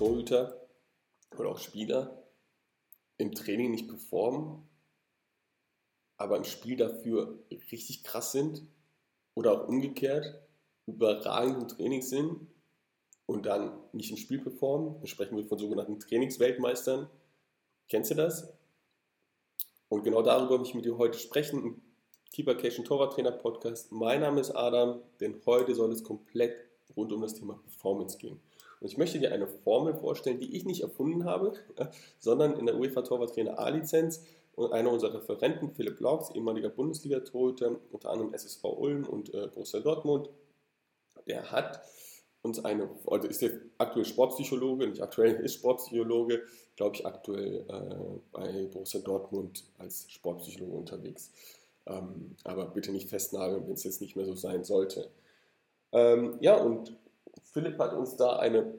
Torhüter oder auch Spieler im Training nicht performen, aber im Spiel dafür richtig krass sind oder auch umgekehrt überragend im Training sind und dann nicht im Spiel performen. Da sprechen wir von sogenannten Trainingsweltmeistern. Kennst du das? Und genau darüber möchte ich mit dir heute sprechen im Keeper Cation Torwarttrainer Podcast. Mein Name ist Adam, denn heute soll es komplett rund um das Thema Performance gehen. Und ich möchte dir eine Formel vorstellen, die ich nicht erfunden habe, sondern in der UEFA Torwarttrainer A-Lizenz und einer unserer Referenten, Philipp Laux, ehemaliger Bundesliga-Torhüter, unter anderem SSV Ulm und äh, Borussia Dortmund, der hat uns eine, also ist jetzt aktuell Sportpsychologe, nicht aktuell ist Sportpsychologe, glaube ich aktuell äh, bei Borussia Dortmund als Sportpsychologe unterwegs. Ähm, aber bitte nicht festnageln, wenn es jetzt nicht mehr so sein sollte. Ähm, ja, und Philipp hat uns da eine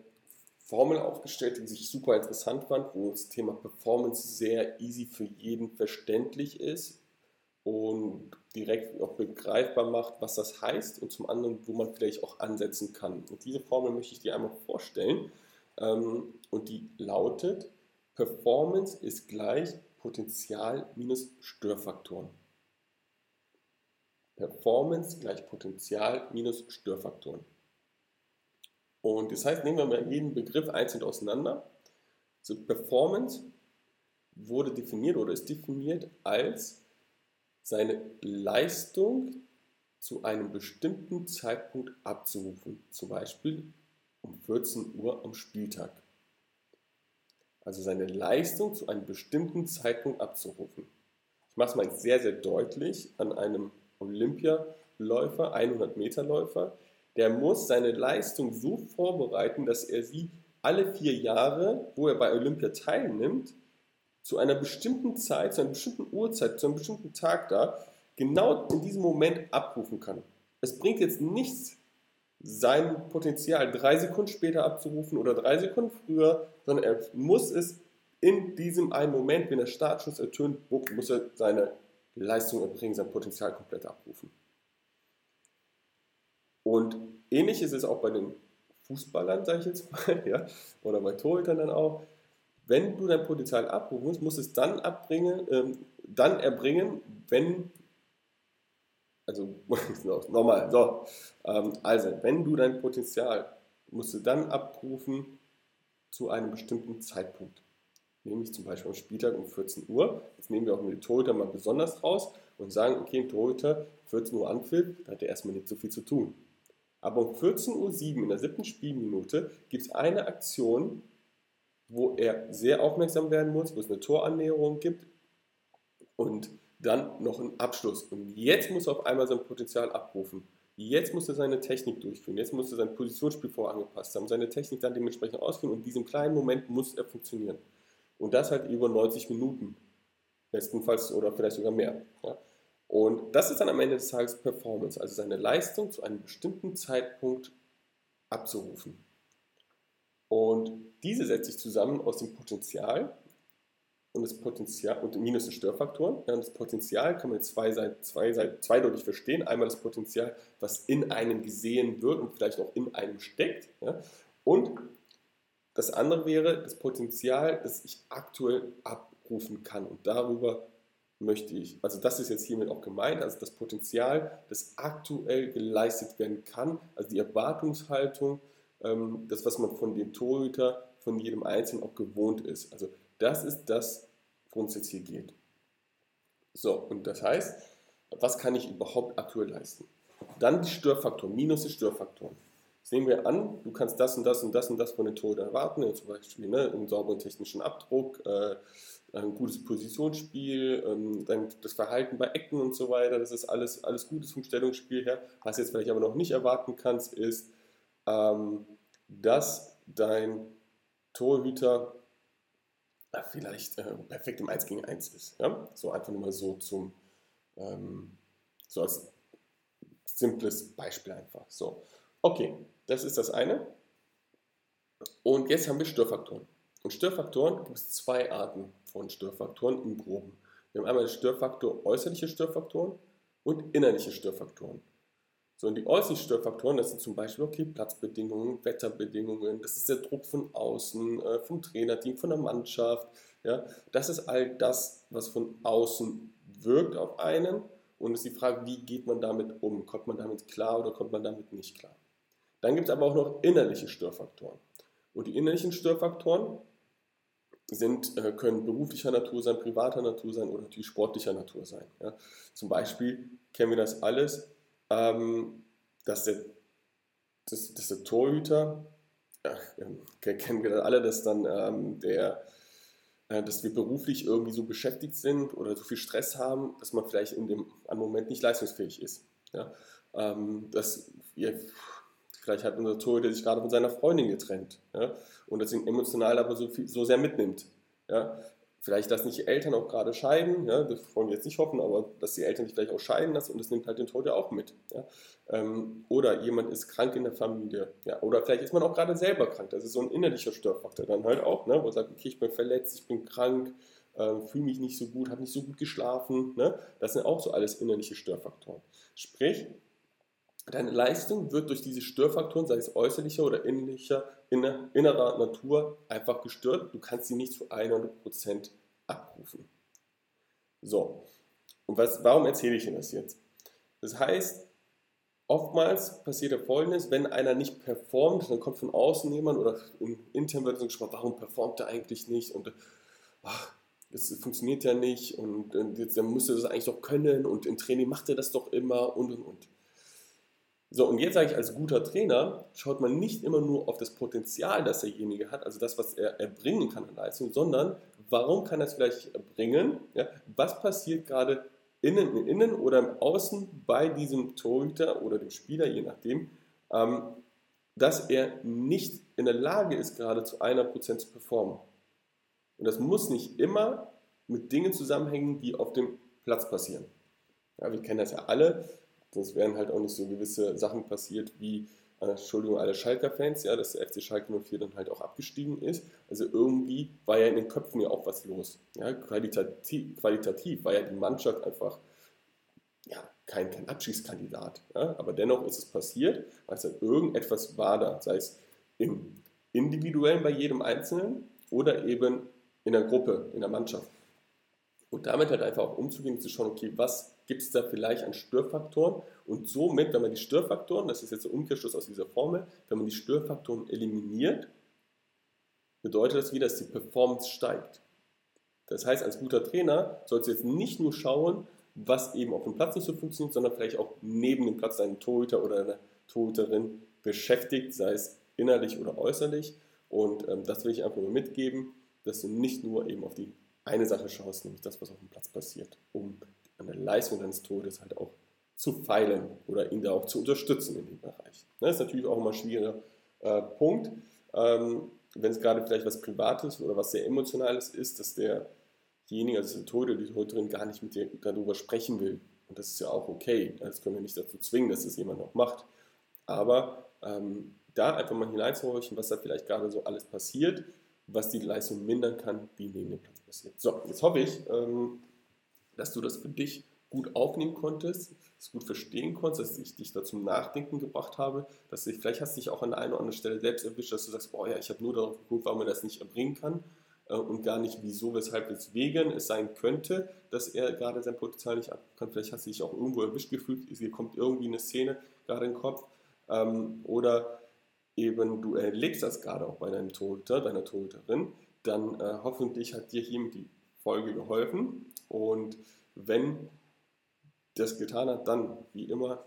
Formel aufgestellt, die sich super interessant fand, wo das Thema Performance sehr easy für jeden verständlich ist und direkt auch begreifbar macht, was das heißt und zum anderen, wo man vielleicht auch ansetzen kann. Und diese Formel möchte ich dir einmal vorstellen ähm, und die lautet, Performance ist gleich Potenzial minus Störfaktoren. Performance gleich Potenzial minus Störfaktoren. Und das heißt, nehmen wir mal jeden Begriff einzeln auseinander. So Performance wurde definiert oder ist definiert als seine Leistung zu einem bestimmten Zeitpunkt abzurufen. Zum Beispiel um 14 Uhr am Spieltag. Also seine Leistung zu einem bestimmten Zeitpunkt abzurufen. Ich mache es mal sehr, sehr deutlich an einem Olympialäufer, 100 Meter Läufer, der muss seine Leistung so vorbereiten, dass er sie alle vier Jahre, wo er bei Olympia teilnimmt, zu einer bestimmten Zeit, zu einer bestimmten Uhrzeit, zu einem bestimmten Tag da, genau in diesem Moment abrufen kann. Es bringt jetzt nichts, sein Potenzial drei Sekunden später abzurufen oder drei Sekunden früher, sondern er muss es in diesem einen Moment, wenn der Startschuss ertönt, muss er seine Leistung erbringen, sein Potenzial komplett abrufen. Und ähnlich ist es auch bei den Fußballern, sage ich jetzt mal, ja, oder bei Torhütern dann auch. Wenn du dein Potenzial abrufen musst, musst du es dann abbringen, ähm, dann erbringen, wenn, also nochmal, so, ähm, also wenn du dein Potenzial musst du dann abrufen zu einem bestimmten Zeitpunkt. Nämlich zum Beispiel am Spieltag um 14 Uhr. Jetzt nehmen wir auch mit Torhüter mal besonders raus und sagen, okay, ein Torhüter 14 Uhr anpfiff, da hat er erstmal nicht so viel zu tun. Aber um 14.07 Uhr in der siebten Spielminute gibt es eine Aktion, wo er sehr aufmerksam werden muss, wo es eine Torannäherung gibt und dann noch einen Abschluss. Und jetzt muss er auf einmal sein Potenzial abrufen. Jetzt muss er seine Technik durchführen. Jetzt muss er sein Positionsspiel vorangepasst haben, seine Technik dann dementsprechend ausführen und in diesem kleinen Moment muss er funktionieren. Und das halt über 90 Minuten. Bestenfalls oder vielleicht sogar mehr. Ja. Und das ist dann am Ende des Tages Performance, also seine Leistung zu einem bestimmten Zeitpunkt abzurufen. Und diese setzt sich zusammen aus dem Potenzial und das Potenzial und minus den Störfaktoren. Ja, das Potenzial kann man jetzt zwei, zwei, zweideutig verstehen. Einmal das Potenzial, was in einem gesehen wird und vielleicht auch in einem steckt. Ja, und das andere wäre das Potenzial, das ich aktuell abrufen kann. Und darüber möchte ich, also das ist jetzt hiermit auch gemeint, also das Potenzial, das aktuell geleistet werden kann, also die Erwartungshaltung, ähm, das, was man von dem Torhüter, von jedem Einzelnen auch gewohnt ist. Also das ist das, worum es jetzt hier geht. So, und das heißt, was kann ich überhaupt aktuell leisten? Dann die Störfaktoren, minus die Störfaktoren. Nehmen wir an, du kannst das und das und das und das von den Torhütern erwarten, zum Beispiel ne, einen sauberen technischen Abdruck, äh, ein gutes Positionsspiel, ähm, dann das Verhalten bei Ecken und so weiter, das ist alles, alles Gutes vom Stellungsspiel her. Was jetzt vielleicht aber noch nicht erwarten kannst, ist, ähm, dass dein Torhüter äh, vielleicht äh, perfekt im 1 gegen 1 ist. Ja? So einfach nur mal so zum, ähm, so als simples Beispiel einfach. So, okay, das ist das eine. Und jetzt haben wir Störfaktoren. Und Störfaktoren gibt es zwei Arten von Störfaktoren im Groben. Wir haben einmal Störfaktor äußerliche Störfaktoren und innerliche Störfaktoren. So, und die äußeren Störfaktoren, das sind zum Beispiel, okay, Platzbedingungen, Wetterbedingungen, das ist der Druck von außen, äh, vom Trainerteam, von der Mannschaft. Ja, das ist all das, was von außen wirkt auf einen. Und es ist die Frage, wie geht man damit um? Kommt man damit klar oder kommt man damit nicht klar? Dann gibt es aber auch noch innerliche Störfaktoren. Und die innerlichen Störfaktoren sind, äh, können beruflicher Natur sein, privater Natur sein oder natürlich sportlicher Natur sein. Ja. Zum Beispiel kennen wir das alles, ähm, dass, der, dass, dass der Torhüter, ja, kennen wir alle, dass dann ähm, der, äh, dass wir beruflich irgendwie so beschäftigt sind oder so viel Stress haben, dass man vielleicht in dem Moment nicht leistungsfähig ist. Ja. Ähm, dass wir Vielleicht hat unser Torhüter sich gerade von seiner Freundin getrennt ja? und das ihn emotional aber so, viel, so sehr mitnimmt. Ja? Vielleicht, dass nicht die Eltern auch gerade scheiden, ja? das wollen wir jetzt nicht hoffen, aber dass die Eltern sich vielleicht auch scheiden lassen und das nimmt halt den Torhüter auch mit. Ja? Ähm, oder jemand ist krank in der Familie. Ja? Oder vielleicht ist man auch gerade selber krank. Das ist so ein innerlicher Störfaktor dann halt auch, ne? wo man sagt, okay, ich bin verletzt, ich bin krank, äh, fühle mich nicht so gut, habe nicht so gut geschlafen. Ne? Das sind auch so alles innerliche Störfaktoren. Sprich, Deine Leistung wird durch diese Störfaktoren, sei es äußerlicher oder innerlicher, inner, innerer Natur, einfach gestört. Du kannst sie nicht zu 100% abrufen. So, und was, warum erzähle ich Ihnen das jetzt? Das heißt, oftmals passiert ja Folgendes, wenn einer nicht performt, dann kommt von außen jemand oder intern wird so gesprochen, warum performt er eigentlich nicht und ach, das funktioniert ja nicht und, und jetzt, dann müsste das eigentlich doch können und im Training macht er das doch immer und und und. So, und jetzt sage ich, als guter Trainer schaut man nicht immer nur auf das Potenzial, das derjenige hat, also das, was er erbringen kann an Leistung, sondern warum kann er es vielleicht erbringen? Ja? Was passiert gerade innen, innen oder im Außen bei diesem Torhüter oder dem Spieler, je nachdem, ähm, dass er nicht in der Lage ist, gerade zu einer Prozent zu performen. Und das muss nicht immer mit Dingen zusammenhängen, die auf dem Platz passieren. Ja, wir kennen das ja alle sonst wären halt auch nicht so gewisse Sachen passiert wie, äh, Entschuldigung, alle Schalker-Fans, ja, dass der FC Schalke 04 dann halt auch abgestiegen ist. Also irgendwie war ja in den Köpfen ja auch was los. Ja, qualitativ, qualitativ war ja die Mannschaft einfach ja, kein, kein Abschießkandidat. Ja, aber dennoch ist es passiert, weil es halt irgendetwas war da, sei es im Individuellen bei jedem Einzelnen oder eben in der Gruppe, in der Mannschaft. Und damit halt einfach auch umzugehen zu schauen, okay, was gibt es da vielleicht an Störfaktoren? Und somit, wenn man die Störfaktoren, das ist jetzt der Umkehrschluss aus dieser Formel, wenn man die Störfaktoren eliminiert, bedeutet das wieder, dass die Performance steigt. Das heißt, als guter Trainer sollst du jetzt nicht nur schauen, was eben auf dem Platz nicht so funktioniert, sondern vielleicht auch neben dem Platz deinen Torhüter oder eine Torhüterin beschäftigt, sei es innerlich oder äußerlich. Und ähm, das will ich einfach nur mitgeben, dass du nicht nur eben auf die eine Sache schaust, nämlich das, was auf dem Platz passiert, um an der Leistung deines Todes halt auch zu feilen oder ihn da auch zu unterstützen in dem Bereich. Das ne, ist natürlich auch immer ein schwieriger äh, Punkt, ähm, wenn es gerade vielleicht was Privates oder was sehr Emotionales ist, dass derjenige, also der Tode, die Toderin gar nicht mit dir darüber sprechen will. Und das ist ja auch okay. Das können wir nicht dazu zwingen, dass das jemand noch macht. Aber ähm, da einfach mal hineinzuhorchen, was da vielleicht gerade so alles passiert, was die Leistung mindern kann, die neben dem Platz passiert. So, jetzt hoffe ich, ähm, dass du das für dich gut aufnehmen konntest, es gut verstehen konntest, dass ich dich da zum Nachdenken gebracht habe, dass ich, vielleicht hast du dich auch an der einen oder anderen Stelle selbst erwischt, dass du sagst, boah ja, ich habe nur darauf geguckt, warum er das nicht erbringen kann äh, und gar nicht wieso, weshalb, weswegen es sein könnte, dass er gerade sein Potenzial nicht abkann. kann. Vielleicht hast du dich auch irgendwo erwischt gefühlt, hier kommt irgendwie eine Szene gerade in den Kopf ähm, oder eben du erlegst das gerade auch bei deinem Torhüter, deiner Torhüterin, dann äh, hoffentlich hat dir hiermit die Folge geholfen und wenn das getan hat, dann wie immer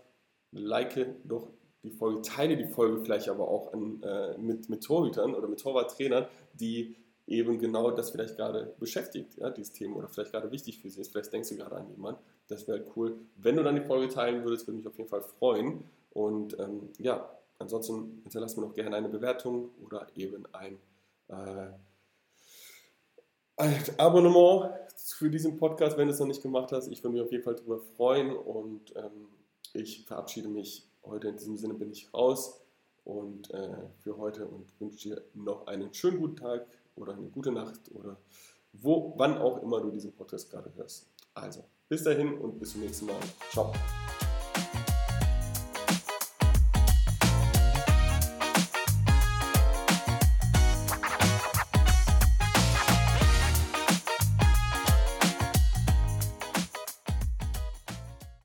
like doch die Folge, teile die Folge vielleicht aber auch an, äh, mit, mit Torhütern oder mit Torwarttrainern, die eben genau das vielleicht gerade beschäftigt, ja, dieses Thema oder vielleicht gerade wichtig für sie ist. Vielleicht denkst du gerade an jemanden. Das wäre cool. Wenn du dann die Folge teilen würdest, würde mich auf jeden Fall freuen. Und ähm, ja, ansonsten hinterlass mir noch gerne eine Bewertung oder eben ein äh, Abonnement für diesen Podcast, wenn du es noch nicht gemacht hast. Ich würde mich auf jeden Fall darüber freuen und ähm, ich verabschiede mich heute. In diesem Sinne bin ich raus und äh, für heute und wünsche dir noch einen schönen guten Tag oder eine gute Nacht oder wo, wann auch immer du diesen Podcast gerade hörst. Also, bis dahin und bis zum nächsten Mal. Ciao.